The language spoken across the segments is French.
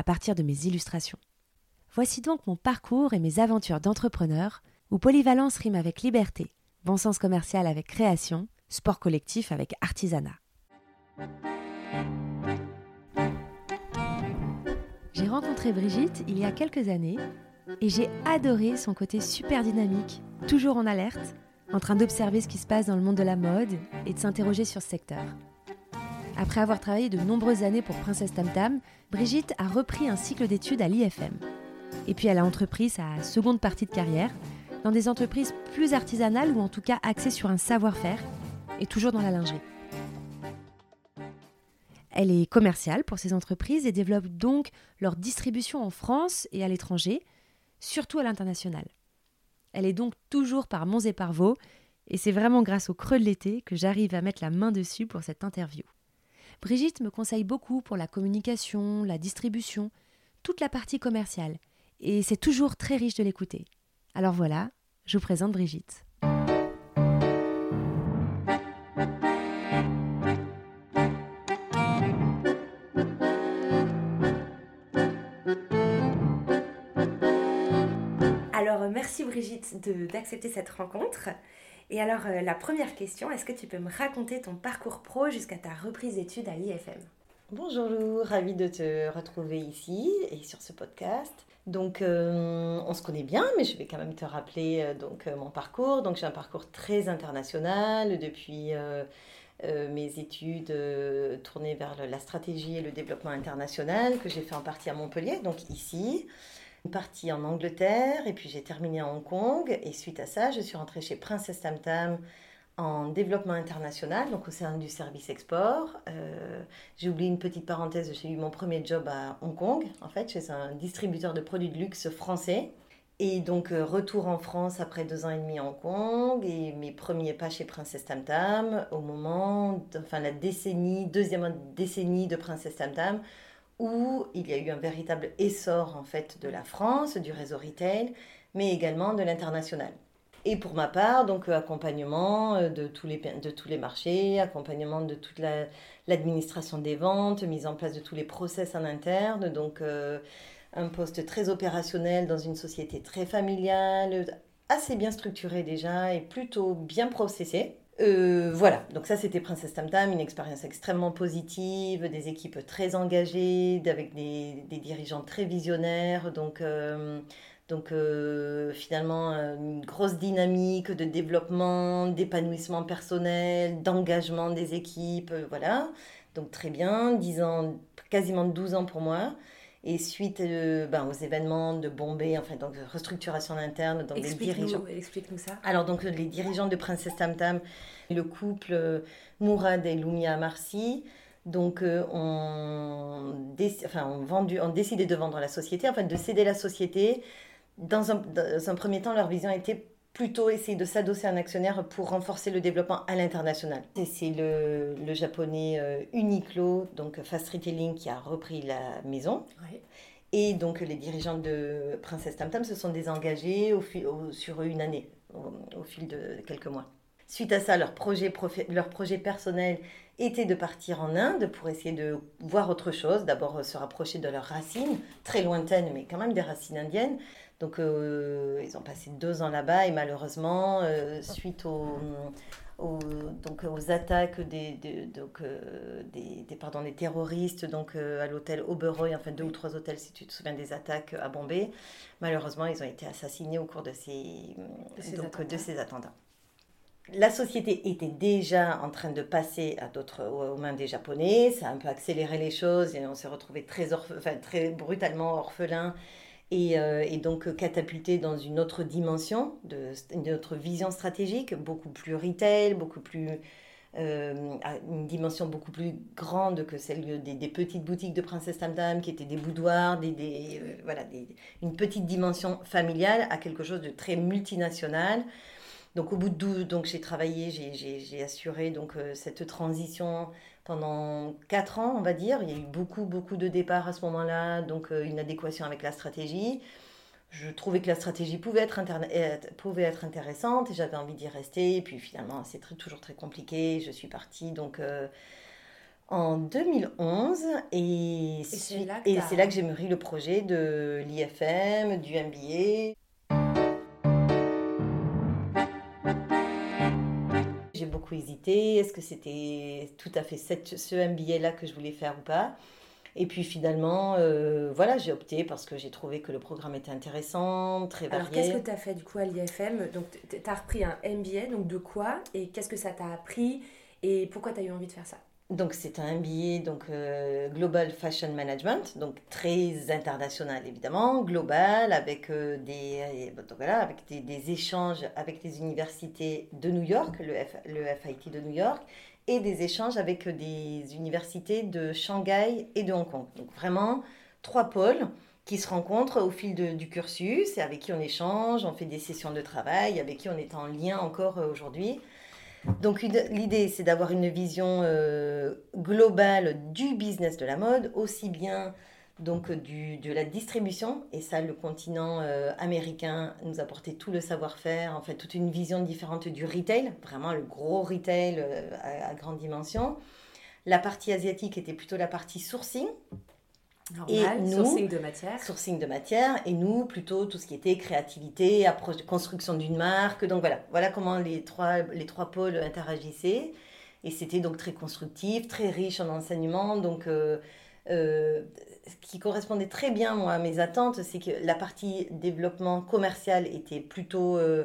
à partir de mes illustrations. Voici donc mon parcours et mes aventures d'entrepreneur où polyvalence rime avec liberté, bon sens commercial avec création, sport collectif avec artisanat. J'ai rencontré Brigitte il y a quelques années et j'ai adoré son côté super dynamique, toujours en alerte, en train d'observer ce qui se passe dans le monde de la mode et de s'interroger sur ce secteur. Après avoir travaillé de nombreuses années pour Princesse Tam Tam, Brigitte a repris un cycle d'études à l'IFM. Et puis elle a entrepris sa seconde partie de carrière dans des entreprises plus artisanales ou en tout cas axées sur un savoir-faire et toujours dans la lingerie. Elle est commerciale pour ces entreprises et développe donc leur distribution en France et à l'étranger, surtout à l'international. Elle est donc toujours par Monts et par Vaux, et c'est vraiment grâce au creux de l'été que j'arrive à mettre la main dessus pour cette interview. Brigitte me conseille beaucoup pour la communication, la distribution, toute la partie commerciale, et c'est toujours très riche de l'écouter. Alors voilà, je vous présente Brigitte. Alors, merci Brigitte d'accepter cette rencontre. Et alors, euh, la première question, est-ce que tu peux me raconter ton parcours pro jusqu'à ta reprise d'études à l'IFM Bonjour Lou, ravie de te retrouver ici et sur ce podcast. Donc, euh, on se connaît bien, mais je vais quand même te rappeler euh, donc mon parcours. Donc, j'ai un parcours très international depuis mes études tournées vers la stratégie et le développement international que j'ai fait en partie à Montpellier, donc ici une partie en Angleterre et puis j'ai terminé à Hong Kong. Et suite à ça, je suis rentrée chez Princess Tam Tam en développement international, donc au sein du service export. Euh, j'ai oublié une petite parenthèse, j'ai eu mon premier job à Hong Kong, en fait, chez un distributeur de produits de luxe français. Et donc, euh, retour en France après deux ans et demi à Hong Kong et mes premiers pas chez Princess Tam Tam au moment, enfin la décennie, deuxième décennie de Princess Tam Tam, où il y a eu un véritable essor en fait de la France, du réseau retail, mais également de l'international. Et pour ma part, donc euh, accompagnement euh, de tous les, de tous les marchés, accompagnement de toute l'administration des ventes, mise en place de tous les process en interne, donc euh, un poste très opérationnel dans une société très familiale, assez bien structurée déjà et plutôt bien processée. Euh, voilà, donc ça c'était Princesse Tam Tam, une expérience extrêmement positive, des équipes très engagées, avec des, dirigeants très visionnaires, donc, euh, euh, finalement une grosse dynamique de développement, d'épanouissement personnel, d'engagement des équipes, voilà. Donc très bien, 10 ans, quasiment 12 ans pour moi. Et suite ben, aux événements de Bombay, enfin, donc restructuration interne, donc les dirigeants. Explique-nous ça. Alors, donc, les dirigeants de Princesse Tam Tam, le couple euh, Mourad et Lumia Marcy, donc, euh, on, enfin, on, vendu, on décidé de vendre la société, enfin, de céder la société. Dans un, dans un premier temps, leur vision était plutôt essayer de s'adosser à un actionnaire pour renforcer le développement à l'international. C'est le, le, japonais euh, Uniqlo, donc Fast Retailing, qui a repris la maison. Et donc les dirigeants de Princesse Tam Tam se sont désengagés au, sur une année, au, fil de quelques mois. Suite à ça, leur projet, leur projet personnel était de partir en Inde pour essayer de voir autre chose. D'abord se rapprocher de leurs racines, très lointaines, mais quand même des racines indiennes. Donc, euh, ils ont passé deux ans là-bas et malheureusement, euh, suite aux, donc, aux attaques des, donc, euh, des, des, pardon, des terroristes donc, à l'hôtel Oberoi, enfin deux ou trois hôtels si tu te souviens des attaques à Bombay, malheureusement, ils ont été assassinés au cours de ces, donc, de ces attentats. La société était déjà en train de passer à d'autres, aux mains des Japonais, ça a un peu accéléré les choses et on s'est retrouvé très, enfin, très brutalement orphelin euh, et, donc catapulté dans une autre dimension, de, une autre vision stratégique, beaucoup plus retail, beaucoup plus euh, une dimension beaucoup plus grande que celle des, petites boutiques de Princesse Tam qui étaient des boudoirs, des, euh, voilà, une petite dimension familiale, à quelque chose de très multinational. Donc au bout de 12, donc j'ai travaillé, j'ai assuré donc euh, cette transition pendant 4 ans, on va dire. Il y a eu beaucoup, beaucoup de départs à ce moment-là, donc une adéquation avec la stratégie je trouvais que la stratégie pouvait être, pouvait être intéressante et j'avais envie d'y rester. Et puis finalement, c'est toujours très compliqué. Je suis partie donc euh, en 2011 et, c'est là, là, que j'ai mûri le projet de l'IFM, du MBA. Beaucoup hésité. Est-ce que c'était tout à fait ce MBA-là que je voulais faire ou pas et puis finalement, euh, voilà, j'ai opté parce que j'ai trouvé que le programme était intéressant, très varié. Alors qu'est-ce que tu as fait du coup à l'IFM Donc tu as repris un MBA, donc de quoi? Et qu'est-ce que ça t'a appris? Et pourquoi tu as eu envie de faire ça? Donc c'est un MBA donc euh, Global Fashion Management, donc très international évidemment, global avec euh, des voilà, avec des, échanges avec les universités de New York, le, le FIT de New York, et des échanges avec des universités de Shanghai et de Hong Kong. Donc vraiment trois pôles qui se rencontrent au fil du cursus et avec qui on échange, on fait des sessions de travail, avec qui on est en lien encore euh, aujourd'hui. Donc l'idée, c'est d'avoir une vision euh, globale du business de la mode, aussi bien donc du, de la distribution, et ça le continent euh, américain nous apportait tout le savoir-faire, en fait toute une vision différente du retail, vraiment le gros retail euh, à, grande dimension. La partie asiatique était plutôt la partie sourcing. Et nous, sourcing de matière. Sourcing de matière, et nous plutôt tout ce qui était créativité, approche construction d'une marque. Donc voilà, voilà comment les trois, les trois pôles interagissaient. Et c'était donc très constructif, très riche en enseignements. Donc euh, ce qui correspondait très bien moi, à mes attentes, c'est que la partie développement commercial était plutôt euh,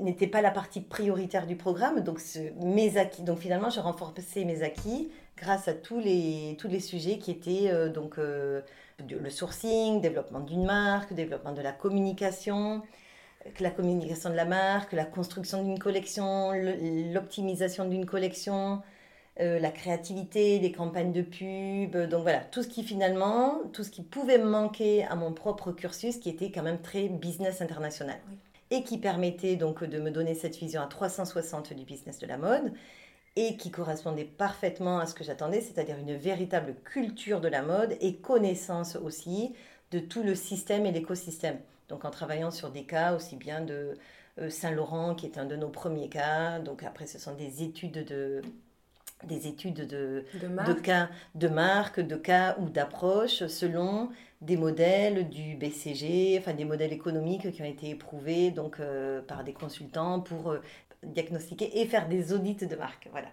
n'était pas la partie prioritaire du programme. Donc, mes acquis, donc finalement, j'ai renforcé mes acquis grâce à tous les, tous les sujets qui étaient euh, donc euh, le sourcing, développement d'une marque, développement de la communication, la communication de la marque, la construction d'une collection, l'optimisation d'une collection, euh, la créativité, les campagnes de pub, donc voilà, tout ce qui finalement, tout ce qui pouvait me manquer à mon propre cursus qui était quand même très business international. Et qui permettait donc de me donner cette vision à 360 du business de la mode et qui correspondait parfaitement à ce que j'attendais, c'est-à-dire une véritable culture de la mode et connaissance aussi de tout le système et l'écosystème. Donc en travaillant sur des cas aussi bien de euh, Saint-Laurent, qui est un de nos premiers cas, donc après ce sont des études de, des études de, de, cas de marque, de cas ou d'approche selon des modèles du BCG, enfin des modèles économiques qui ont été éprouvés donc euh, par des consultants pour euh, diagnostiquer et faire des audits de marque. Voilà.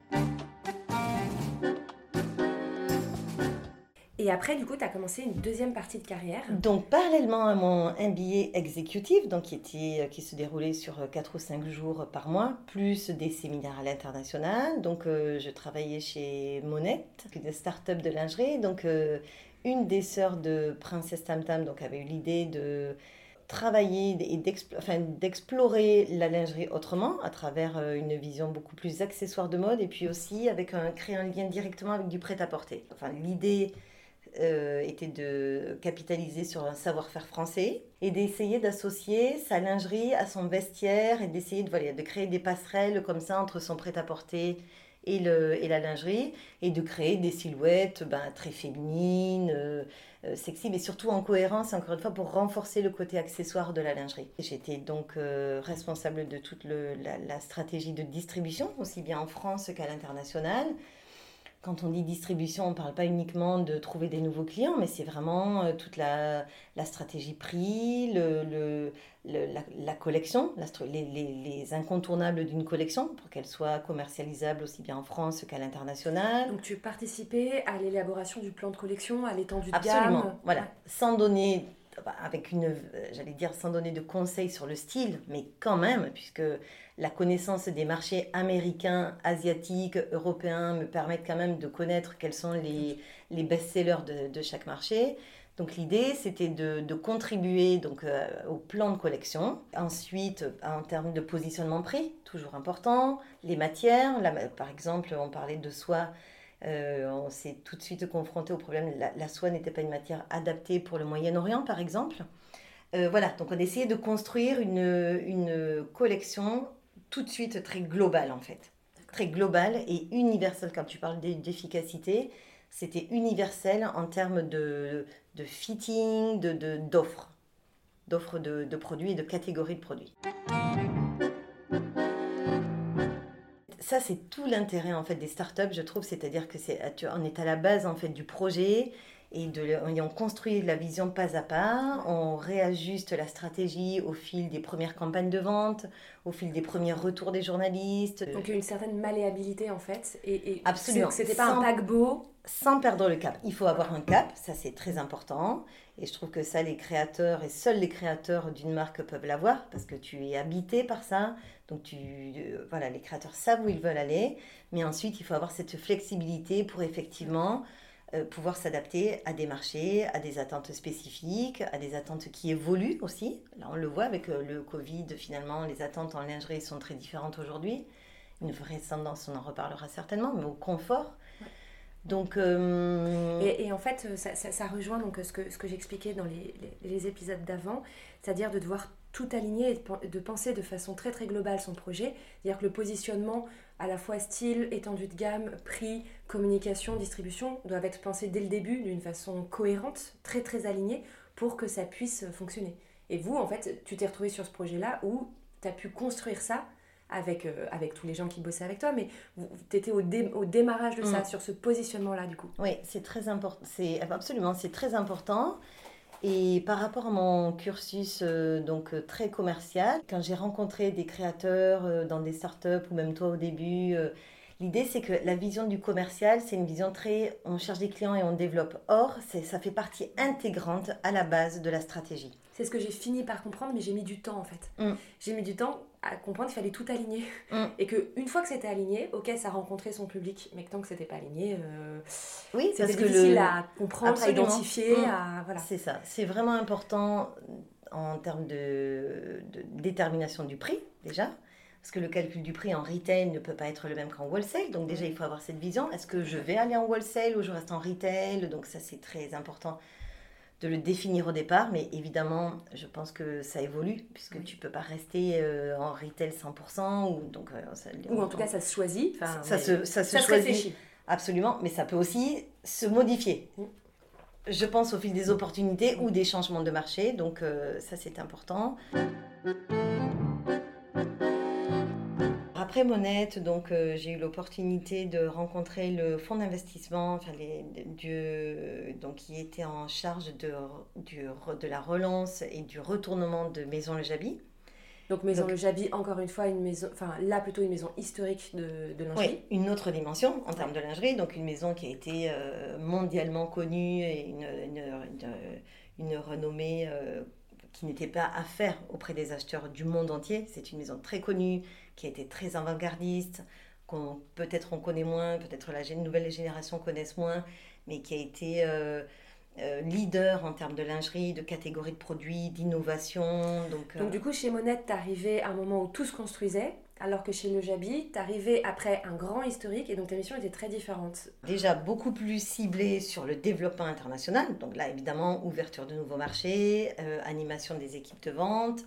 Et après, du coup, tu as commencé une deuxième partie de carrière. Donc, parallèlement à mon MBA exécutif, donc qui, était, qui se déroulait sur 4 ou 5 jours par mois, plus des séminaires à l'international. Donc, euh, je travaillais chez Monette, une start-up de lingerie. Donc, euh, une des sœurs de Princesse Tam Tam donc, avait eu l'idée de travailler et d'explorer la lingerie autrement à travers euh, une vision beaucoup plus accessoire de mode et puis aussi avec un, créer un lien directement avec du prêt-à-porter. Enfin, l'idée euh, était de capitaliser sur un savoir-faire français et d'essayer d'associer sa lingerie à son vestiaire et d'essayer de, créer des passerelles comme ça entre son prêt-à-porter et, la lingerie et de créer des silhouettes ben, très féminines, euh, sexy, mais surtout en cohérence, encore une fois, pour renforcer le côté accessoire de la lingerie. J'étais donc responsable de toute la, la, stratégie de distribution, aussi bien en France qu'à l'international quand on dit distribution, on ne parle pas uniquement de trouver des nouveaux clients, mais c'est vraiment euh, toute la, stratégie prix, le, la, collection, les, incontournables d'une collection pour qu'elle soit commercialisable aussi bien en France qu'à l'international. Donc tu participais à l'élaboration du plan de collection, à l'étendue de Absolument, voilà. Sans donner bah, avec une, j'allais dire sans donner de conseils sur le style, mais quand même, puisque la connaissance des marchés américains, asiatiques, européens me permettent quand même de connaître quels sont les, les best-sellers de, de, chaque marché. Donc l'idée, c'était de, de, contribuer donc, euh, au plan de collection. Ensuite, en termes de positionnement prix, toujours important. Les matières, par exemple, on parlait de soie. Euh, on s'est tout de suite confronté au problème, la, la soie n'était pas une matière adaptée pour le Moyen-Orient, par exemple. Euh, voilà, donc on essayait de construire une, une collection tout de suite très globale, en fait. Très globale et universelle. Quand tu parles d'efficacité, c'était universel en termes de, de fitting, d'offres, de, d'offres d'offres de, de, produits et de catégories de produits. Ça, c'est tout l'intérêt en fait des startups, je trouve, c'est-à-dire que c'est, on est à la base en fait du projet et, de, on construit la vision pas à pas, on réajuste la stratégie au fil des premières campagnes de vente, au fil des premiers retours des journalistes. Donc une certaine malléabilité en fait. Et, et Absolument. C'était pas un paquebot. Sans perdre le cap. Il faut avoir un cap, ça c'est très important. Et je trouve que ça, les créateurs, et seuls les créateurs d'une marque peuvent l'avoir, parce que tu es habité par ça. Donc tu, euh, voilà, les créateurs savent où ils veulent aller. Mais ensuite, il faut avoir cette flexibilité pour effectivement pouvoir s'adapter à des marchés, à des attentes spécifiques, à des attentes qui évoluent aussi. Là, on le voit avec euh, le Covid, finalement, les attentes en lingerie sont très différentes aujourd'hui. Une vraie tendance, on en reparlera certainement, mais au confort. Donc, euh... et, et, en fait, ça, ça, ça, rejoint donc ce que, ce que j'expliquais dans les, les, les épisodes d'avant, c'est-à-dire de devoir tout aligner et de penser de façon très très globale son projet. C'est-à-dire que le positionnement à la fois style, étendue de gamme, prix, communication, distribution doivent être pensés dès le début d'une façon cohérente, très très alignée pour que ça puisse fonctionner. Et vous, en fait, tu t'es retrouvé sur ce projet-là où tu as pu construire ça avec, euh, avec tous les gens qui bossaient avec toi, mais tu étais au, dé, au, démarrage de ça, mm. sur ce positionnement-là, du coup. Oui, c'est très important. C'est absolument, c'est très important. Et par rapport à mon cursus euh, donc euh, très commercial, quand j'ai rencontré des créateurs euh, dans des startups ou même toi au début, euh, l'idée c'est que la vision du commercial, c'est une vision très on cherche des clients et on développe. Or, ça fait partie intégrante à la base de la stratégie. C'est ce que j'ai fini par comprendre, mais j'ai mis du temps en fait. Mm. J'ai mis du temps à comprendre qu'il fallait tout aligner. Mm. Et qu'une fois que c'était aligné, ok, ça rencontrait son public, mais que tant que c'était pas aligné, euh, oui, c'était difficile le... à comprendre, Absolument. à identifier. Mm. À, voilà. C'est ça. C'est vraiment important en termes de, de, détermination du prix, déjà. Parce que le calcul du prix en retail ne peut pas être le même qu'en wholesale. Donc déjà, il faut avoir cette vision. Est-ce que je vais aller en wholesale ou je reste en retail? Donc ça, c'est très important de le définir au départ, mais évidemment, je pense que ça évolue, puisque oui. tu peux pas rester euh, en retail 100%, ou, donc, euh, ça, ou en tout cas, ça se choisit. Ça, ça, se, ça se ça choisit. Se absolument, mais ça peut aussi se modifier. Mm. Je pense au fil des opportunités ou des changements de marché, donc euh, ça c'est important. Après Monette, donc euh, j'ai eu l'opportunité de rencontrer le fonds d'investissement, enfin les, du, donc qui était en charge de, du, de la relance et du retournement de Maison Le Jabi. Donc Maison donc, Le Jabi, encore une fois, une maison, enfin là plutôt une maison historique de, de lingerie. Oui, une autre dimension en termes de lingerie, donc une maison qui a été euh, mondialement connue et une, une, une, une renommée euh, qui n'était pas à faire auprès des acheteurs du monde entier. C'est une maison très connue, qui a été très avant-gardiste, qu'on peut-être on connaît moins, peut-être la nouvelle génération connaissent moins, mais qui a été euh, euh, leader en termes de lingerie, de catégorie de produits, d'innovation. Donc, euh... donc, du coup, chez Monette, tu arrivé à un moment où tout se construisait, alors que chez Le Jabi, tu arrivé après un grand historique et donc ta mission était très différente. Déjà beaucoup plus ciblée sur le développement international. Donc là, évidemment, ouverture de nouveaux marchés, animation des équipes de vente,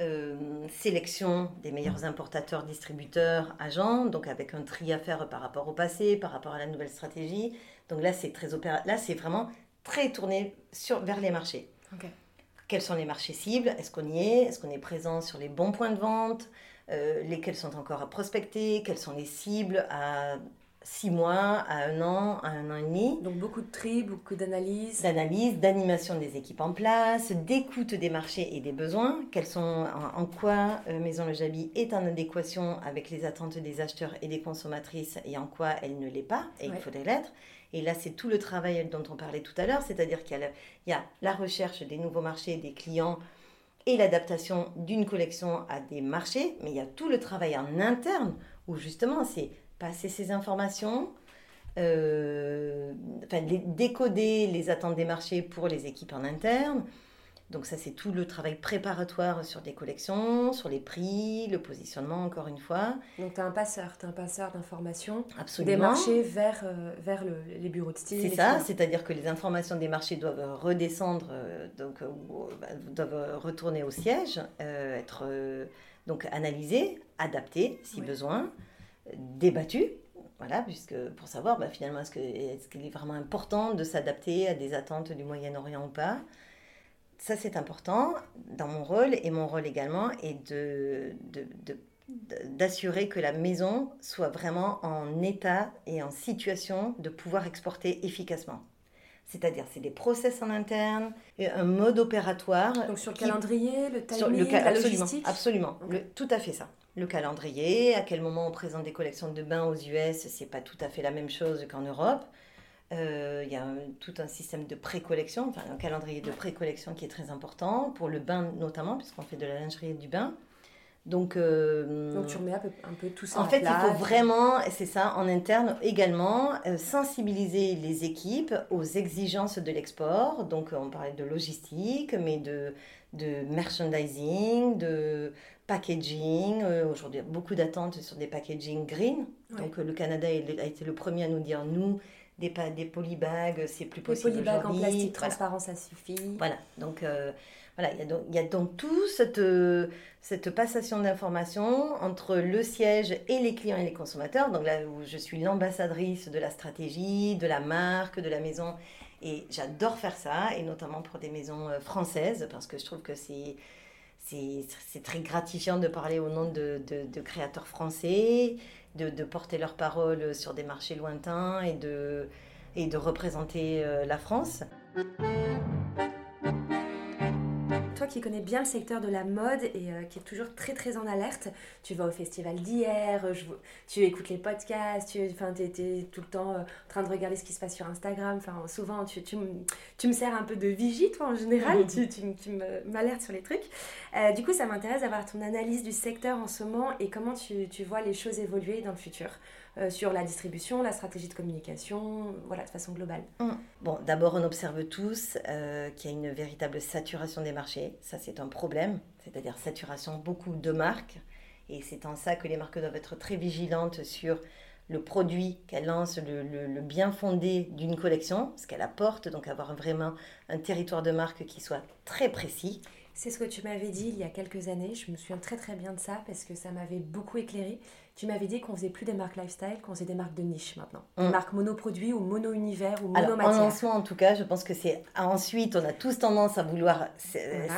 euh, sélection des meilleurs importateurs, distributeurs, agents, donc avec un tri à faire par rapport au passé, par rapport à la nouvelle stratégie. Donc là, c'est très opéra... là, c'est vraiment très tourné sur, vers les marchés. Okay. Quels sont les marchés cibles? Est-ce qu'on y est? Est-ce qu'on est présent sur les bons points de vente? Euh, Lesquels sont encore à prospecter? Quelles sont les cibles à six mois, à un an, à un an et demi. Donc beaucoup de tri, beaucoup d'analyse. D'analyse, d'animation des équipes en place, d'écoute des marchés et des besoins. Quels sont, en, en quoi euh, Maison Le Jabi est en adéquation avec les attentes des acheteurs et des consommatrices et en quoi elle ne l'est pas, et ouais. il faudrait l'être. Et là, c'est tout le travail dont on parlait tout à l'heure, c'est-à-dire qu'il y, a la recherche des nouveaux marchés, des clients et l'adaptation d'une collection à des marchés, mais il y a tout le travail en interne où justement c'est passer ces informations, euh, enfin, décoder les attentes des marchés pour les équipes en interne, donc ça, c'est tout le travail préparatoire sur des collections, sur les prix, le positionnement, encore une fois. Donc tu as un passeur, tu un passeur d'informations des marchés vers, euh, vers les bureaux de style. C'est ça, c'est-à-dire que les informations des marchés doivent redescendre, euh, donc euh, bah, doivent retourner au siège, être donc analysées, adaptées si besoin, débattues. Voilà, puisque pour savoir bah, finalement est-ce qu'il est, est vraiment important de s'adapter à des attentes du Moyen-Orient ou pas? Ça c'est important dans mon rôle et mon rôle également est de, d'assurer que la maison soit vraiment en état et en situation de pouvoir exporter efficacement. C'est-à-dire, c'est des process en interne, un mode opératoire. Donc sur le calendrier, le timing, la logistique? Absolument, tout à fait ça. Le calendrier, à quel moment on présente des collections de bains aux US, c'est pas tout à fait la même chose qu'en Europe. Euh, il y a tout un système de pré-collection, enfin un calendrier de pré-collection qui est très important, pour le bain notamment, puisqu'on fait de la lingerie et du bain. Donc, euh, Donc tu remets un peu, un peu tout ça en, fait, il faut vraiment, c'est ça, en interne également, euh, sensibiliser les équipes aux exigences de l'export. Donc on parlait de logistique, mais de, de merchandising, de packaging. Aujourd'hui, beaucoup d'attentes sur des packaging green. Donc le Canada a été le premier à nous dire, nous, des, des polybags, c'est plus possible. Des polybags en plastique transparent, ça suffit. Voilà, donc euh, voilà, il y, a donc, il y a donc tout cette, cette passation d'informations entre le siège et les clients et les consommateurs. Donc là où je suis l'ambassadrice de la stratégie, de la marque, de la maison. Et j'adore faire ça, et notamment pour des maisons euh, françaises, parce que je trouve que c'est c'est très gratifiant de parler au nom de, de, de créateurs français de, porter leur parole sur des marchés lointains et de, et de représenter euh, la France. Toi qui connais bien le secteur de la mode et euh, qui est toujours très très en alerte, tu vas au festival d'hier, tu écoutes les podcasts, tu es, tout le temps euh, en train de regarder ce qui se passe sur Instagram. Enfin, souvent, tu, tu, tu me sers un peu de vigie, toi en général, tu, tu, tu m'alertes sur les trucs. Euh, du coup, ça m'intéresse d'avoir ton analyse du secteur en ce moment et comment tu, tu vois les choses évoluer dans le futur. Euh, sur la distribution, la stratégie de communication, voilà, de façon globale mmh. Bon, d'abord, on observe tous euh, qu'il y a une véritable saturation des marchés. Ça, c'est un problème, c'est-à-dire saturation beaucoup de marques. Et c'est en ça que les marques doivent être très vigilantes sur le produit qu'elles lancent, le, le, bien fondé d'une collection, ce qu'elle apporte, donc avoir vraiment un territoire de marque qui soit très précis. C'est ce que tu m'avais dit il y a quelques années, je me souviens très très bien de ça parce que ça m'avait beaucoup éclairé. Tu m'avais dit qu'on faisait plus des marques lifestyle, qu'on faisait des marques de niche maintenant. Des mm. marques monoproduits ou mono-univers ou mono-matière. En lancement, en tout cas, je pense que c'est. Ensuite, on a tous tendance à vouloir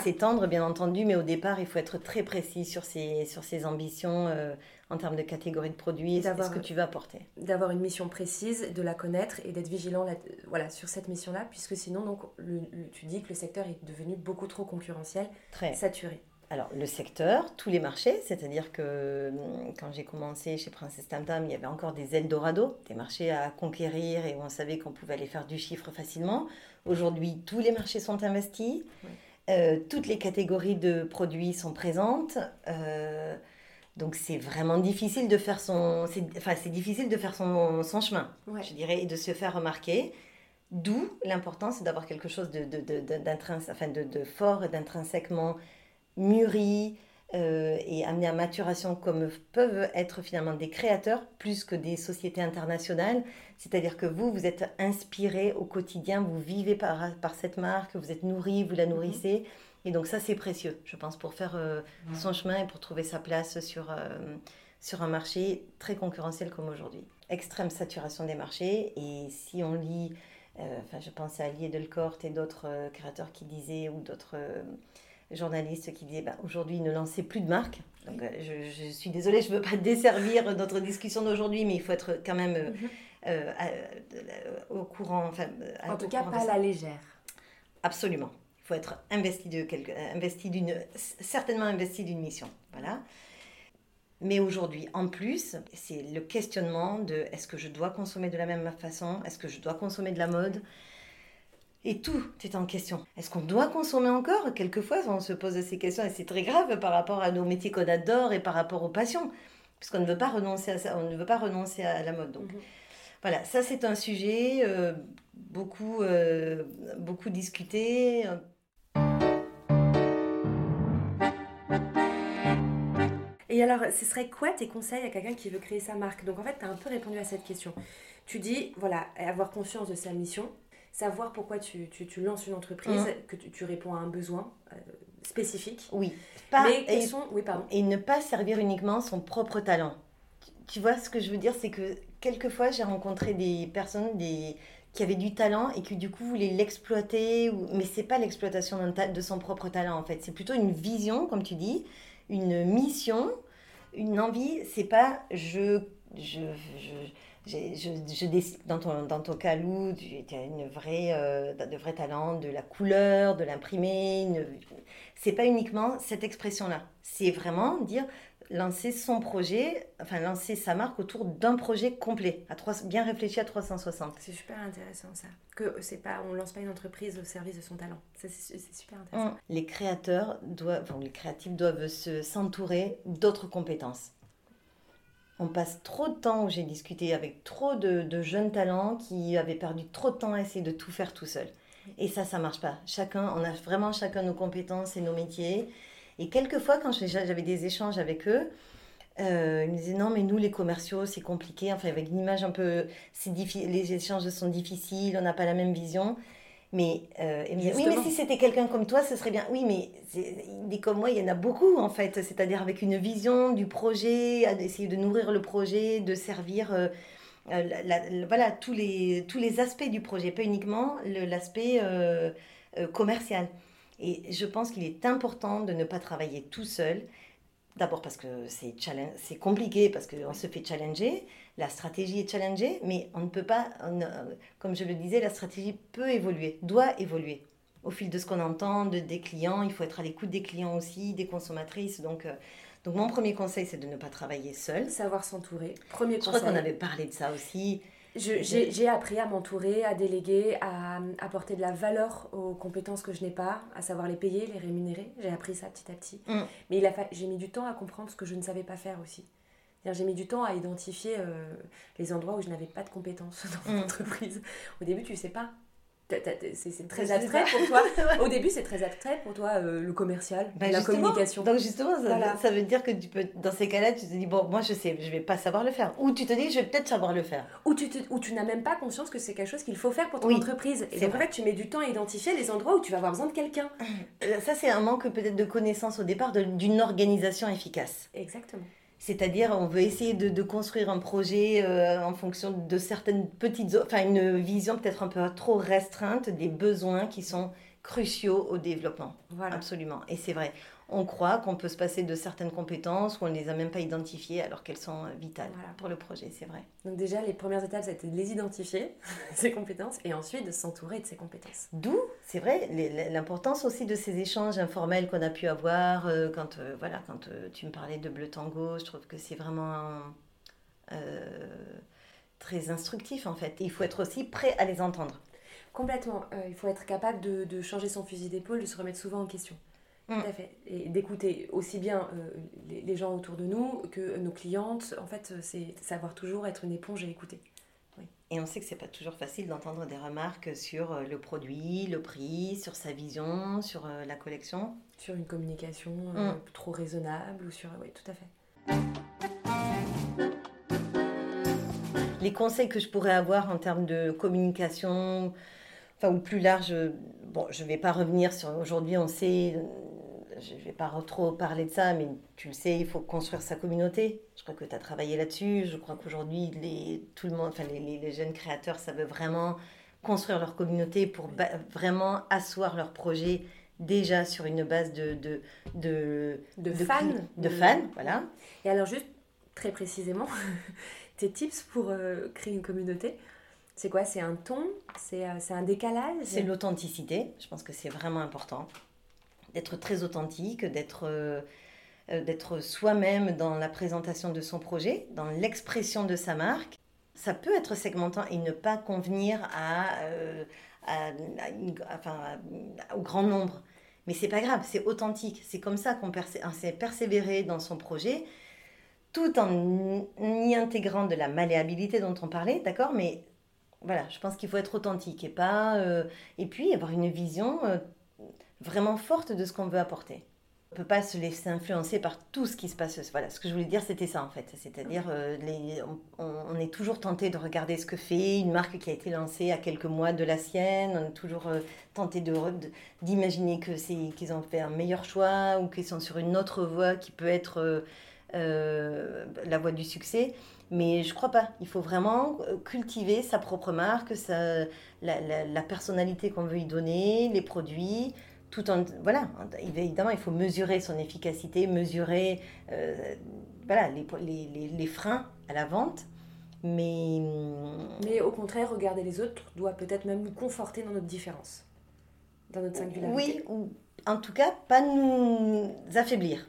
s'étendre, bien entendu, mais au départ, il faut être très précis sur ses, sur ses ambitions euh, en termes de catégorie de produits et ce que tu veux apporter. D'avoir une mission précise, de la connaître et d'être vigilant là, voilà, sur cette mission-là, puisque sinon, donc, tu dis que le secteur est devenu beaucoup trop concurrentiel, très. saturé alors, le secteur, tous les marchés, c'est-à-dire que hum, quand j'ai commencé chez Princess Tam Tam, il y avait encore des Eldorado, des marchés à conquérir et où on savait qu'on pouvait aller faire du chiffre facilement. Aujourd'hui, tous les marchés sont investis, euh, toutes les catégories de produits sont présentes. Euh, donc c'est vraiment difficile de faire son, enfin c'est difficile de faire son, son chemin, je dirais, et de se faire remarquer. D'où l'importance d'avoir quelque chose de, de, de, enfin de, de fort et d'intrinsèquement mûri euh, et amené à maturation comme peuvent être finalement des créateurs plus que des sociétés internationales. C'est-à-dire que vous, vous êtes inspiré au quotidien, vous vivez par, par cette marque, vous êtes nourri, vous la nourrissez. Et donc ça, c'est précieux, je pense, pour faire euh, son chemin et pour trouver sa place sur, euh, sur un marché très concurrentiel comme aujourd'hui. Extrême saturation des marchés. Et si on lit, enfin, je pense à Lié Delcorte et d'autres créateurs qui disaient, ou d'autres journaliste qui disait bah, aujourd'hui ne lancez plus de marque. Donc, euh, je, suis désolée, je ne veux pas desservir notre discussion d'aujourd'hui, mais il faut être quand même euh, mhm. euh, au courant. Enfin, en tout cas, pas à la légère. Absolument. Il faut être investi de quelque, investi d'une, certainement investi d'une mission. Voilà. Mais aujourd'hui, en plus, c'est le questionnement de est-ce que je dois consommer de la même façon? Est-ce que je dois consommer de la mode? Et tout est en question. Est-ce qu'on doit consommer encore? Quelquefois, on se pose ces questions et c'est très grave par rapport à nos métiers qu'on adore et par rapport aux passions. Puisqu'on ne veut pas renoncer à ça, on ne veut pas renoncer à la mode. Donc, mhm. voilà, ça c'est un sujet euh, beaucoup, euh, beaucoup discuté. Et alors, ce serait quoi tes conseils à quelqu'un qui veut créer sa marque? Donc en fait, tu as un peu répondu à cette question. Tu dis, voilà, avoir conscience de sa mission, savoir pourquoi tu, tu, tu lances une entreprise, mmh. que tu, tu, réponds à un besoin euh, spécifique. Oui. Mais et, sont... oui, pardon. et ne pas servir uniquement son propre talent. Tu, vois, ce que je veux dire, c'est que quelquefois, j'ai rencontré des personnes des, qui avaient du talent et qui du coup voulaient l'exploiter. Ou... Mais c'est pas l'exploitation de son propre talent en fait. C'est plutôt une vision, comme tu dis, une mission, une envie. C'est pas je, je, je je, je, dans, ton, dans ton cas, Lou, tu as une vraie, euh, de vrais talents, de la couleur, de l'imprimer. C'est pas uniquement cette expression-là. C'est vraiment dire lancer son projet, enfin lancer sa marque autour d'un projet complet, à trois, bien réfléchi à 360. C'est super intéressant ça. Que c'est pas, on lance pas une entreprise au service de son talent. C'est super intéressant. Les créateurs doivent, enfin, les créatifs doivent se s'entourer d'autres compétences on passe trop de temps où j'ai discuté avec trop de, jeunes talents qui avaient perdu trop de temps à essayer de tout faire tout seul. Et ça, ça marche pas. Chacun, on a vraiment chacun nos compétences et nos métiers. Et quelquefois, quand j'avais des échanges avec eux, euh, ils me disaient non, mais nous, les commerciaux, c'est compliqué. Enfin, avec une image un peu. Les échanges sont difficiles, on n'a pas la même vision. Mais euh, oui, mais si c'était quelqu'un comme toi, ce serait bien. Oui, mais des comme moi, il y en a beaucoup en fait. C'est-à-dire avec une vision du projet, essayer de nourrir le projet, de servir. Euh, euh, voilà tous les, tous les aspects du projet, pas uniquement l'aspect euh, commercial. Et je pense qu'il est important de ne pas travailler tout seul, D'abord parce que c'est compliqué, parce qu'on se fait challenger, la stratégie est challengée, mais on ne peut pas, comme je le disais, la stratégie peut évoluer, doit évoluer. Au fil de ce qu'on entend, de, des clients, il faut être à l'écoute des clients aussi, des consommatrices. Donc, euh, donc mon premier conseil, c'est de ne pas travailler seul. Savoir s'entourer. Premier conseil. Je crois qu'on avait parlé de ça aussi. J'ai appris à m'entourer, à déléguer, à apporter de la valeur aux compétences que je n'ai pas, à savoir les payer, les rémunérer. J'ai appris ça petit à petit. Mm. Mais j'ai mis du temps à comprendre ce que je ne savais pas faire aussi. J'ai mis du temps à identifier euh, les endroits où je n'avais pas de compétences dans mon mm. entreprise. Au début, tu ne sais pas c'est très abstrait pour toi. Au début, c'est très abstrait pour toi, euh, le commercial, bah, la communication. Donc justement, ça, veut dire que tu peux, dans ces cas-là, tu te dis, bon, moi je sais, je vais pas savoir le faire. Ou tu te dis, je vais peut-être savoir le faire. Ou tu, ou tu n'as même pas conscience que c'est quelque chose qu'il faut faire pour ton entreprise. Et donc en fait, tu mets du temps à identifier les endroits où tu vas avoir besoin de quelqu'un. Euh, ça, c'est un manque peut-être de connaissance au départ d'une organisation efficace. Exactement. C'est-à-dire, on veut essayer de, construire un projet euh, en fonction de certaines petites, enfin une vision peut-être un peu trop restreinte des besoins qui sont cruciaux au développement. Voilà. Absolument. Et c'est vrai on croit qu'on peut se passer de certaines compétences ou on ne les a même pas identifiées alors qu'elles sont euh, vitales pour le projet, c'est vrai. Donc déjà, les premières étapes, c'était de les identifier, ces compétences, et ensuite de s'entourer de ces compétences. D'où, c'est vrai, l'importance aussi de ces échanges informels qu'on a pu avoir euh, quand, euh, voilà, quand tu me parlais de Bleu Tango, je trouve que c'est vraiment très instructif en fait. il faut être aussi prêt à les entendre. Complètement. il faut être capable de, de changer son fusil d'épaule, de se remettre souvent en question. Tout mm. à fait. Et d'écouter aussi bien euh, les, gens autour de nous que nos clientes. En fait, c'est savoir toujours être une éponge et écouter. Et on sait que c'est pas toujours facile d'entendre des remarques sur euh, le produit, le prix, sur sa vision, sur euh, la collection. Sur une communication mm. trop raisonnable ou sur. Oui, tout à fait. Les conseils que je pourrais avoir en termes de communication, enfin, ou plus large, bon, je ne vais pas revenir sur aujourd'hui, on sait je ne vais pas trop parler de ça, mais tu le sais, il faut construire sa communauté. Je crois que tu as travaillé là-dessus. Je crois qu'aujourd'hui, les, tout le monde, enfin, les, les, jeunes créateurs, ça veut vraiment construire leur communauté pour vraiment asseoir leur projet déjà sur une base de, de, de, de, fans. De fans, voilà. Et alors, juste très précisément, tes tips pour euh, créer une communauté c'est quoi? C'est un ton? C'est euh, un décalage? C'est l'authenticité. Je pense que c'est vraiment important d'être très authentique, d'être euh, d'être soi-même dans la présentation de son projet, dans l'expression de sa marque. Ça peut être segmentant et ne pas convenir à, au grand nombre. Mais c'est pas grave, c'est authentique. C'est comme ça qu'on s'est persévéré dans son projet, tout en y intégrant de la malléabilité dont on parlait, d'accord? Mais voilà, je pense qu'il faut être authentique et pas. Euh, et puis avoir une vision euh, vraiment forte de ce qu'on veut apporter. On ne peut pas se laisser influencer par tout ce qui se passe. Voilà, ce que je voulais dire, c'était ça en fait. C'est-à-dire, euh, on, est toujours tenté de regarder ce que fait une marque qui a été lancée à quelques mois de la sienne. On est toujours tenté d'imaginer que qu'ils ont fait un meilleur choix ou qu'ils sont sur une autre voie qui peut être la voie du succès. Mais je crois pas. Il faut vraiment euh, cultiver sa propre marque, sa, la, la, personnalité qu'on veut y donner, les produits. Tout en, voilà, évidemment, il faut mesurer son efficacité, mesurer euh, voilà, les, les, les, freins à la vente. Mais... mais au contraire, regarder les autres doit peut-être même nous conforter dans notre différence, dans notre singularité. Oui, ou en tout cas, pas nous affaiblir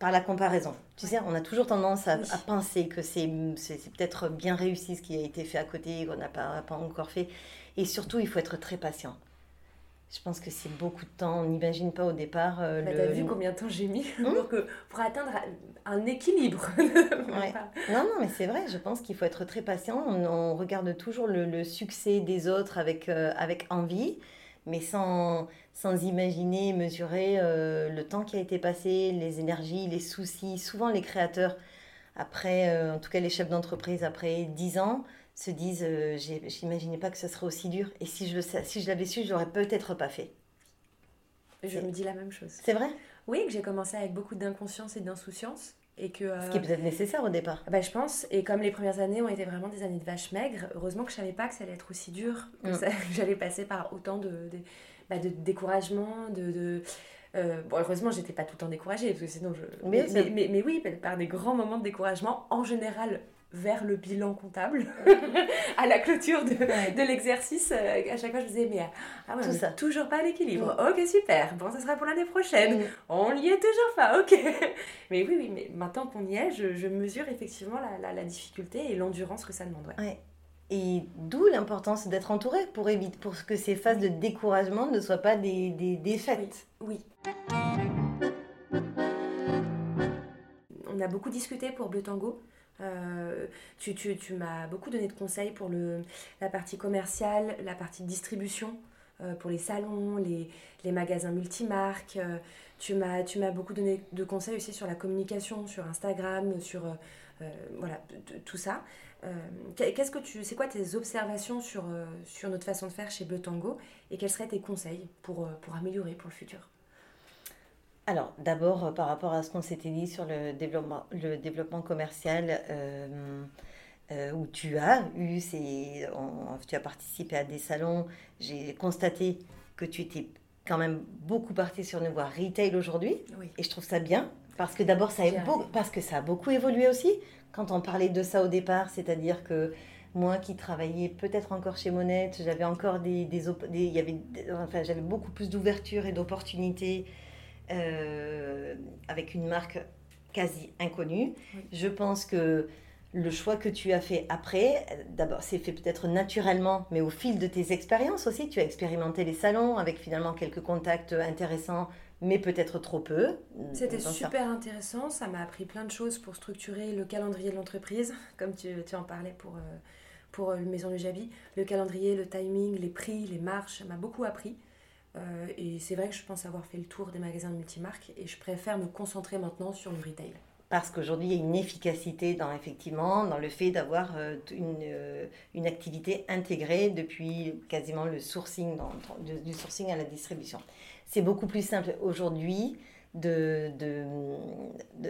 par la comparaison. Tu sais, on a toujours tendance à, penser que c'est peut-être bien réussi ce qui a été fait à côté, qu'on n'a pas, pas encore fait. Et surtout, il faut être très patient. Je pense que c'est beaucoup de temps. On n'imagine pas au départ. Euh, bah, T'as vu combien de temps j'ai mis hmm pour, que, pour, atteindre un équilibre Non, non, mais c'est vrai. Je pense qu'il faut être très patient. On, regarde toujours le, succès des autres avec, euh, avec envie mais sans, sans imaginer, mesurer euh, le temps qui a été passé, les énergies, les soucis. Souvent, les créateurs, après, euh, en tout cas les chefs d'entreprise, après 10 ans, se disent euh, J'imaginais pas que ce serait aussi dur. Et si je, si je l'avais su, je l'aurais peut-être pas fait. Je me dis la même chose. C'est vrai? Oui, que j'ai commencé avec beaucoup d'inconscience et d'insouciance. Et que, Ce qui est peut-être nécessaire au départ. Bah, je pense. Et comme les premières années ont été vraiment des années de vache maigre, heureusement que je savais pas que ça allait être aussi dur, que, mm. j'allais passer par autant de, de, bah, de découragement, de... de euh, bon, heureusement, j'étais pas tout le temps découragée, parce que sinon je. Mais, mais, mais, oui, par des grands moments de découragement, en général vers le bilan comptable, à la clôture de, de l'exercice. Euh, à chaque fois, je me disais, mais ah ouais, ça. toujours pas à l'équilibre. Ok, super. Bon, ça sera pour l'année prochaine. Mm. On n'y est toujours pas. Ok. mais oui, oui, mais maintenant qu'on y est, je, je mesure effectivement la, la, difficulté et l'endurance que ça demanderait. Ouais. Et d'où l'importance d'être entouré pour, éviter, pour que ces phases de découragement ne soient pas des, des défaites. Oui. On a beaucoup discuté pour Bleu Tango. Euh, tu, tu, tu m'as beaucoup donné de conseils pour le, la partie commerciale, la partie distribution, euh, pour les salons, les, les magasins multimarques. Euh, tu m'as beaucoup donné de conseils aussi sur la communication, sur Instagram, sur voilà tout ça. Qu'est-ce que tu, c'est quoi tes observations sur, sur notre façon de faire chez Bleu Tango et quels seraient tes conseils pour, pour améliorer pour le futur? Alors, d'abord, euh, par rapport à ce qu'on s'était dit sur le développement, le développement commercial, euh, euh, où tu as eu, ces, tu as participé à des salons, j'ai constaté que tu étais quand même beaucoup parti sur une voie retail aujourd'hui. Et je trouve ça bien, parce que d'abord, ça, parce que ça a beaucoup évolué aussi. Quand on parlait de ça au départ, c'est-à-dire que moi qui travaillais peut-être encore chez Monette, j'avais encore des, des, y avait, enfin, j'avais beaucoup plus d'ouverture et d'opportunités euh, avec une marque quasi inconnue. Je pense que le choix que tu as fait après, d'abord, c'est fait peut-être naturellement, mais au fil de tes expériences aussi. Tu as expérimenté les salons avec finalement quelques contacts intéressants, mais peut-être trop peu. C'était super intéressant. Ça m'a appris plein de choses pour structurer le calendrier de l'entreprise, comme tu, tu, en parlais pour, euh, pour euh, Maison de Jabi. Le calendrier, le timing, les prix, les marches, ça m'a beaucoup appris. Euh, et c'est vrai que je pense avoir fait le tour des magasins de multimarques et je préfère me concentrer maintenant sur le retail. Parce qu'aujourd'hui, il y a une efficacité dans, effectivement, dans le fait d'avoir euh, une, euh, une, activité intégrée depuis quasiment le sourcing, du sourcing à la distribution. C'est beaucoup plus simple aujourd'hui de, de,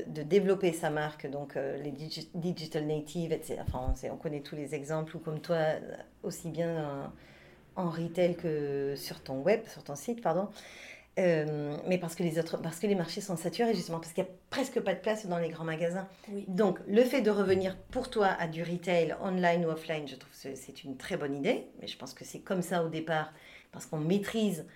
de, développer sa marque, donc les digital natives, etc. Enfin, on, connaît tous les exemples, ou comme toi, aussi bien en retail que sur ton web, sur ton site, pardon. Euh, mais parce que les autres, parce que les marchés sont saturés justement, parce qu'il n'y a presque pas de place dans les grands magasins. Donc le fait de revenir pour toi à du retail online ou offline, je trouve que c'est une très bonne idée. Mais je pense que c'est comme ça au départ, parce qu'on maîtrise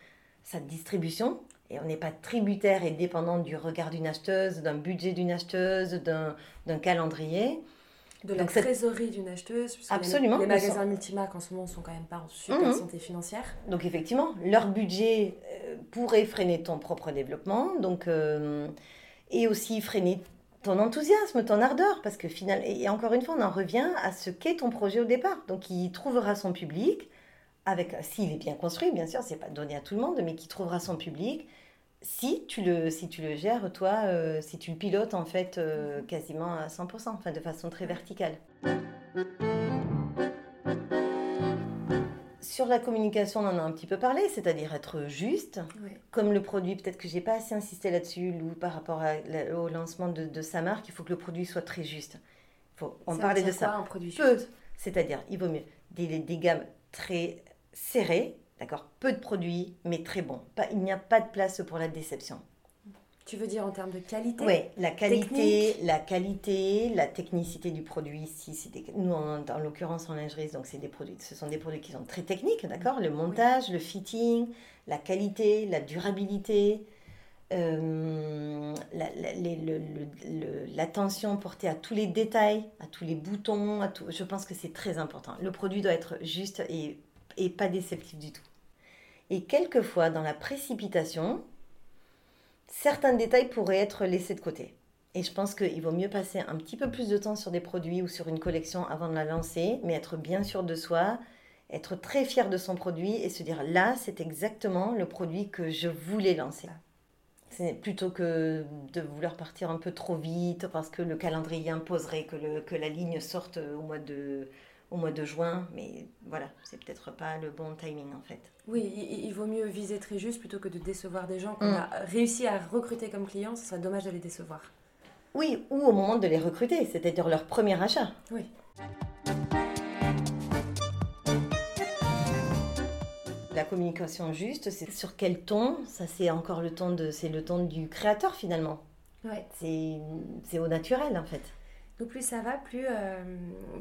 sa distribution. et on n'est pas tributaire et dépendant du regard d'une acheteuse, d'un budget d'une acheteuse, d'un calendrier. De la trésorerie d'une acheteuse. Absolument. Les, magasins multimarques en ce moment sont quand même pas en super mhm. santé financière. Donc effectivement, leur budget euh, pourrait freiner ton propre développement. Donc, euh, et aussi freiner ton enthousiasme, ton ardeur, parce que finalement, et encore une fois, on en revient à ce qu'est ton projet au départ. Donc, il trouvera son public, avec, s'il est bien construit, bien sûr, c'est pas donné à tout le monde, mais qui trouvera son public si tu le, si tu le gères, toi, euh, si tu le pilotes en fait euh, quasiment à 100%, enfin de façon très verticale. Sur la communication, on en a un petit peu parlé, c'est-à-dire être juste. Comme le produit, peut-être que j'ai pas assez insisté là-dessus, Lou, par rapport au lancement de, sa marque, il faut que le produit soit très juste. Faut en parler de ça. un produit C'est-à-dire, il vaut mieux des, des gammes très serrées, D'accord Peu de produits, mais très bons. Pas, il n'y a pas de place pour la déception. Tu veux dire en termes de qualité Oui, la qualité, la qualité, la technicité du produit. Ici, nous, en, l'occurrence en lingerie, donc c'est des produits, ce sont des produits qui sont très techniques, d'accord Le montage, le fitting, la qualité, la durabilité, euh, l'attention portée à tous les détails, à tous les boutons, à tout, je pense que c'est très important. Le produit doit être juste et et pas déceptif du tout. Et quelquefois, dans la précipitation, certains détails pourraient être laissés de côté. Et je pense qu'il vaut mieux passer un petit peu plus de temps sur des produits ou sur une collection avant de la lancer, mais être bien sûr de soi, être très fier de son produit et se dire là, c'est exactement le produit que je voulais lancer. C'est plutôt que de vouloir partir un peu trop vite parce que le calendrier imposerait que, la ligne sorte au mois de, au mois de juin, mais voilà, c'est peut-être pas le bon timing en fait. Oui, il, vaut mieux viser très juste plutôt que de décevoir des gens qu'on mm. a réussi à recruter comme clients, ce serait dommage de les décevoir. Oui, ou au moment de les recruter, c'est-à-dire leur premier achat. Oui. La communication juste, c'est sur quel ton Ça, c'est encore le ton de, c'est le ton du créateur finalement. Ouais. C'est au naturel en fait. Donc plus ça va, plus, euh,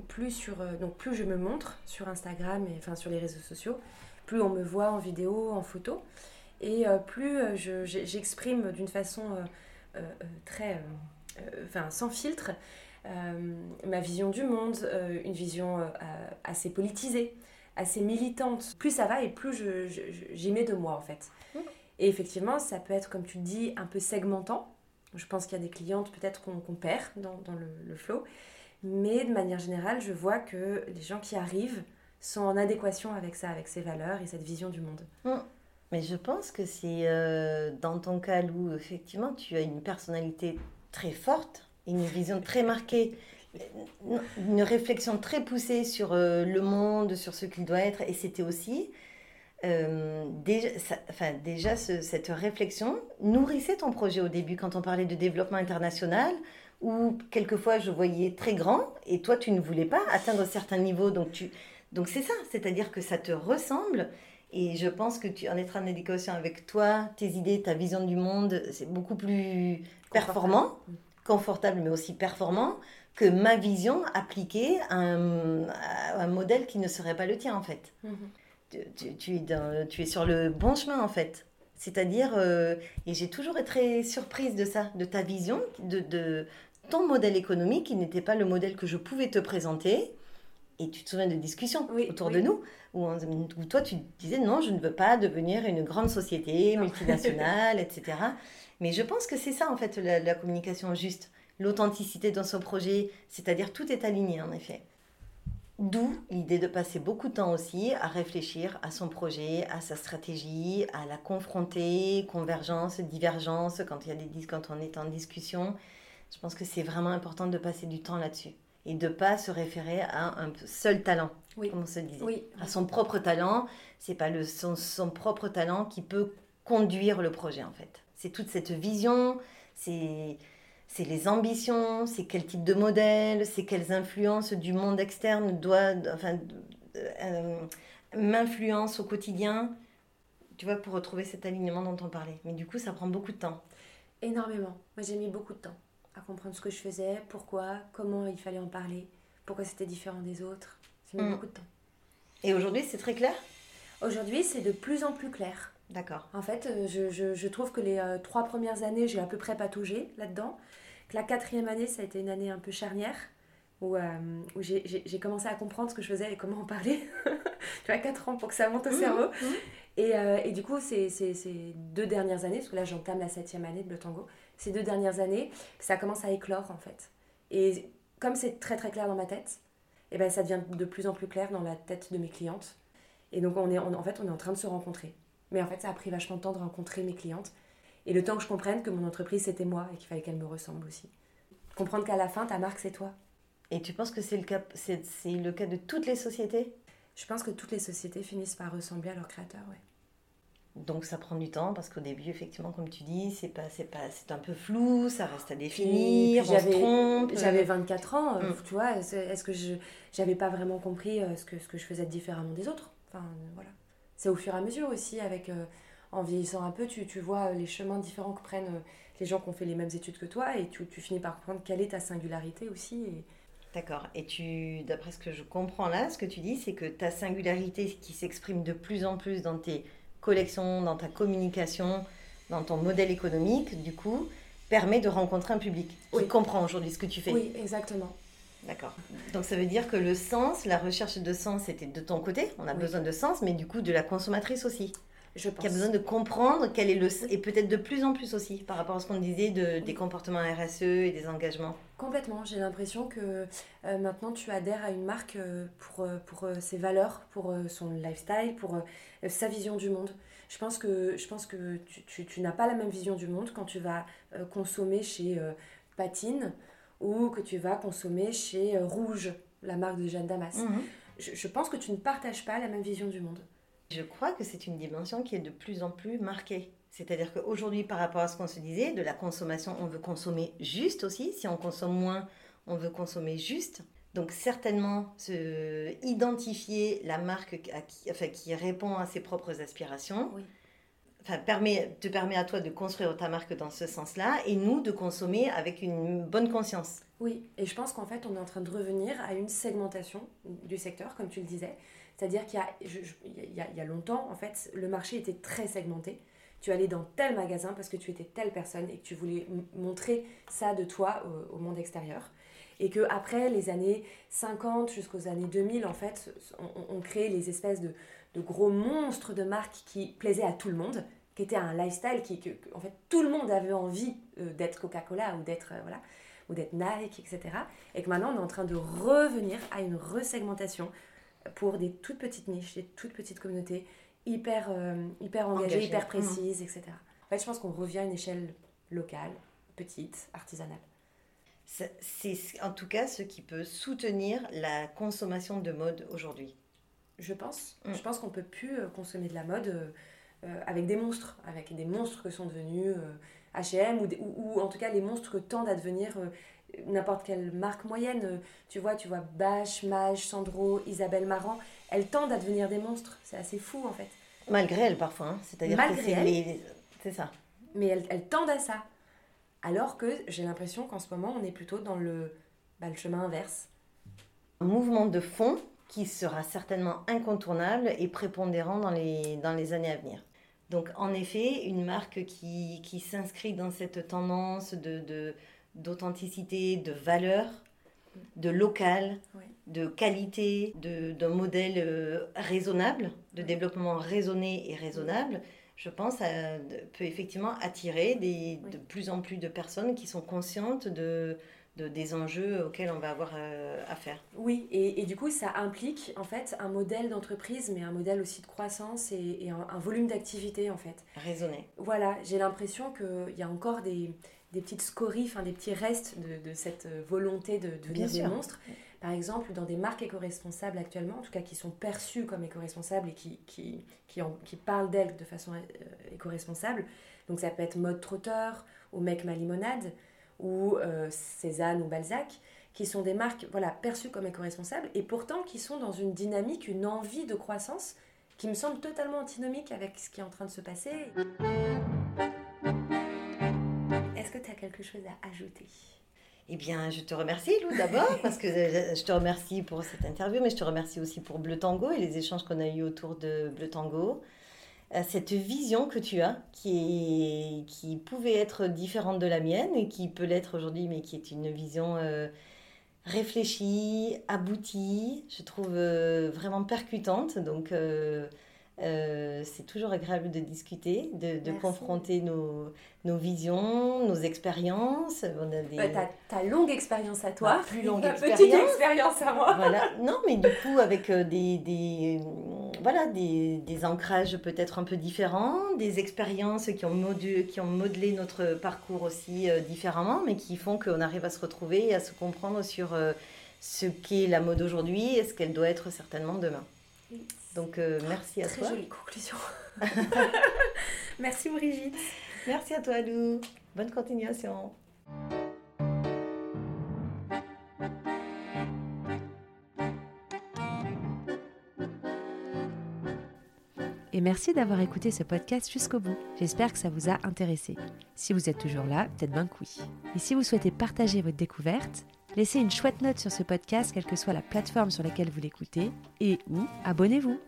plus, sur, euh, donc plus je me montre sur Instagram et enfin sur les réseaux sociaux, plus on me voit en vidéo, en photo, et euh, plus j'exprime d'une façon très, enfin sans filtre, ma vision du monde, une vision assez politisée, assez militante. Plus ça va et plus j'y mets de moi en fait. Mmh. Et effectivement, ça peut être, comme tu le dis, un peu segmentant. Je pense qu'il y a des clientes peut-être qu'on perd dans, le, flow. Mais de manière générale, je vois que les gens qui arrivent sont en adéquation avec ça, avec ces valeurs et cette vision du monde. Mm. Mais je pense que c'est euh, dans ton cas, Lou, effectivement, tu as une personnalité très forte, une vision très marquée, une réflexion très poussée sur euh, le monde, sur ce qu'il doit être. Et c'était aussi euh, déjà, enfin, déjà cette réflexion nourrissait ton projet au début quand on parlait de développement international, où quelquefois je voyais très grand et toi tu ne voulais pas atteindre certains niveaux. Donc, tu, donc c'est ça, c'est-à-dire que ça te ressemble et je pense que tu en être en éducation avec toi, tes idées, ta vision du monde, c'est beaucoup plus performant, confortable mais aussi performant que ma vision appliquée à un, modèle qui ne serait pas le tien en fait. Mm-hmm tu, es tu es sur le bon chemin en fait. C'est-à-dire, euh, et j'ai toujours été très surprise de ça, de ta vision, de, de ton modèle économique, qui n'était pas le modèle que je pouvais te présenter. Et tu te souviens de discussions autour de nous, où, toi tu disais non, je ne veux pas devenir une grande société multinationale, etc. Mais je pense que c'est ça en fait la, la communication juste, l'authenticité dans son projet, c'est-à-dire tout est aligné en effet. D'où l'idée de passer beaucoup de temps aussi à réfléchir à son projet, à sa stratégie, à la confronter, convergence, divergence, quand, il y a des, quand on est en discussion. Je pense que c'est vraiment important de passer du temps là-dessus et de ne pas se référer à un seul talent, comme on se disait. À son propre talent, c'est pas le, son, son propre talent qui peut conduire le projet en fait. C'est toute cette vision, c'est c'est les ambitions, c'est quel type de modèle, c'est quelles influences du monde externe doit, enfin, euh, m'influence au quotidien, tu vois, pour retrouver cet alignement dont on parlait. Mais du coup, ça prend beaucoup de temps. Énormément. Moi, j'ai mis beaucoup de temps à comprendre ce que je faisais, pourquoi, comment il fallait en parler, pourquoi c'était différent des autres. J'ai mis mm. beaucoup de temps. Et aujourd'hui, c'est très clair? Aujourd'hui, c'est de plus en plus clair D'accord. En fait, euh, je, je, je trouve que les euh, trois premières années, j'ai à peu près pataugé là-dedans. Que la quatrième année, ça a été une année un peu charnière, où, euh, où j'ai- commencé à comprendre ce que je faisais et comment en parler. tu vois, quatre ans pour que ça monte au Mmh, cerveau. mmh. Et, euh, et du coup, ces, ces, ces deux dernières années, parce que là j'entame la septième année de Bleu Tango, ces deux dernières années, ça commence à éclore en fait. Et comme c'est très très clair dans ma tête, et ben ça devient de plus en plus clair dans la tête de mes clientes. Et donc on est, on- en fait, on est en train de se rencontrer. Mais en fait, ça a pris vachement de temps de rencontrer mes clientes. Et le temps que je comprenne que mon entreprise c'était moi et qu'il fallait qu'elle me ressemble aussi. Comprendre qu'à la fin, ta marque c'est toi. Et tu penses que c'est le cas, c'est, c'est le cas de toutes les sociétés? Je pense que toutes les sociétés finissent par ressembler à leur créateur, ouais. Donc ça prend du temps parce qu'au début, effectivement, comme tu dis, c'est pas, c'est pas, c'est un peu flou, ça reste à définir, Puis on se j'avais- trompe. J'avais 24 ans, euh, Mm. tu vois, est-ce que je j'avais pas vraiment compris euh, ce, que, ce que je faisais différemment des autres? Enfin, euh, voilà. C'est au fur et à mesure aussi, avec, euh, en vieillissant un peu, tu, tu vois euh, les chemins différents que prennent euh, les gens qui ont fait les mêmes études que toi, et tu, tu finis par comprendre quelle est ta singularité aussi. Et... D'accord. Et tu, d'après ce que je comprends là, ce que tu dis, c'est que ta singularité qui s'exprime de plus en plus dans tes collections, dans ta communication, dans ton modèle économique, du coup, permet de rencontrer un public qui comprend aujourd'hui ce que tu fais. Oui, exactement. D'accord. Donc ça veut dire que le sens, la recherche de sens, c'était de ton côté. On a Oui. besoin de sens, mais du coup de la consommatrice aussi, Je pense. qui a besoin de comprendre quel est le et peut-être de plus en plus aussi par rapport à ce qu'on disait de, des comportements RSE et des engagements. Complètement. J'ai l'impression que euh, maintenant tu adhères à une marque euh, pour, euh, pour euh, ses valeurs, pour son lifestyle, pour sa vision du monde. Je pense que, je pense que tu, tu- tu n'as pas la même vision du monde quand tu vas consommer chez Patine ou que tu vas consommer chez euh, Rouge, la marque de Jeanne Damas. Je, je pense que tu ne partages pas la même vision du monde. Je crois que c'est une dimension qui est de plus en plus marquée. C'est-à-dire qu'aujourd'hui, par rapport à ce qu'on se disait, de la consommation, on veut consommer juste aussi. Si on consomme moins, on veut consommer juste. Donc certainement, se identifier la marque à qui, enfin, qui répond à ses propres aspirations Oui. Te permet à toi de construire ta marque dans ce sens-là et nous de consommer avec une bonne conscience. Oui, et je pense qu'en fait, on est en train de revenir à une segmentation du secteur, comme tu le disais. C'est-à-dire qu'il y a, y, longtemps, en fait, le marché était très segmenté. Tu allais dans tel magasin parce que tu étais telle personne et que tu voulais montrer ça de toi au, monde extérieur. Et que après les années 50 jusqu'aux années 2000, en fait, on, on- créait les espèces de, de gros monstres de marques qui plaisaient à tout le monde, qui étaient un lifestyle qui, que, en fait, tout le monde avait envie euh, d'être Coca-Cola ou d'être, euh, voilà ou d'être Nike, etc. Et que maintenant, on est en train de revenir à une resegmentation pour des toutes petites niches, des toutes petites communautés hyper, euh, hyper engagées, hyper précises, etc. En fait, je pense qu'on revient à une échelle locale, petite, artisanale. C'est en tout cas ce qui peut soutenir la consommation de mode aujourd'hui. Je pense. Mm. Je pense qu'on peut plus euh, consommer de la mode euh, euh, avec des monstres, avec des monstres que sont devenus H&M ou, des- ou, ou en tout cas les monstres que tendent à devenir n'importe quelle marque moyenne. Tu vois, tu vois Bash, Mage, Sandro, Isabelle Marant, elles tendent à devenir des monstres. C'est assez fou en fait. Malgré elle parfois, hein. c'est-à-dire que Malgré c'est elle. les- c'est ça. Mais elles, elles tendent à ça. Alors que j'ai l'impression qu'en ce moment, on est plutôt dans le, bah, le chemin inverse. Un mouvement de fond qui sera certainement incontournable et prépondérant dans les, dans les années à venir. Donc en effet, une marque qui, qui s'inscrit dans cette tendance de, de- d'authenticité, de valeur, de local, Oui. de qualité, de, d'un modèle euh, raisonnable, de développement raisonné et raisonnable, je pense, à- de- peut effectivement attirer des, Oui. de plus en plus de personnes qui sont conscientes de, de- des enjeux auxquels on va avoir euh, affaire. Oui, et, et du coup, ça implique en fait un modèle d'entreprise, mais un modèle aussi de croissance et, et un, un volume d'activité en fait. Raisonné. Voilà, j'ai l'impression qu'il y a encore des, des petites scories, enfin des petits restes de, de cette volonté de devenir Bien des monstres. Par exemple, dans des marques éco-responsables actuellement, en tout cas qui sont perçues comme éco-responsables et qui, qui, qui, en- qui parlent d'elles de façon euh, éco-responsable, donc ça peut être Mode Trotteur ou Mec Ma Limonade ou euh, Cézanne ou Balzac, qui sont des marques voilà, perçues comme éco-responsables et pourtant qui sont dans une dynamique, une envie de croissance qui me semble totalement antinomique avec ce qui est en train de se passer. Est-ce que tu as quelque chose à ajouter? Eh bien, je te remercie, Lou, d'abord, parce que euh, je te remercie pour cette interview, mais je te remercie aussi pour Bleu Tango et les échanges qu'on a eus autour de Bleu Tango. À cette vision que tu as, qui, est, qui pouvait être différente de la mienne et qui peut l'être aujourd'hui, mais qui est une vision euh, réfléchie, aboutie, je trouve euh, vraiment percutante. Donc, euh, euh, c'est toujours agréable de discuter, de, de confronter nos, nos, visions, nos expériences. On a des... ta, ta, longue expérience à toi, plus longue expérience. petite expérience à moi. Voilà. Non, mais du coup, avec des, des, voilà, des, des ancrages peut-être un peu différents, des expériences qui ont, modu, qui ont modelé notre parcours aussi différemment, mais qui font qu'on arrive à se retrouver et à se comprendre sur ce qu'est la mode aujourd'hui et ce qu'elle doit être certainement demain. Donc euh, merci à toi. Très jolie conclusion. merci Brigitte. Merci à toi Lou. Bonne continuation. Merci d'avoir écouté ce podcast jusqu'au bout. J'espère que ça vous a intéressé. Si vous êtes toujours là, peut-être bien oui. Et si vous souhaitez partager votre découverte, Laissez une chouette note sur ce podcast, quelle que soit la plateforme sur laquelle vous l'écoutez, et ou abonnez-vous.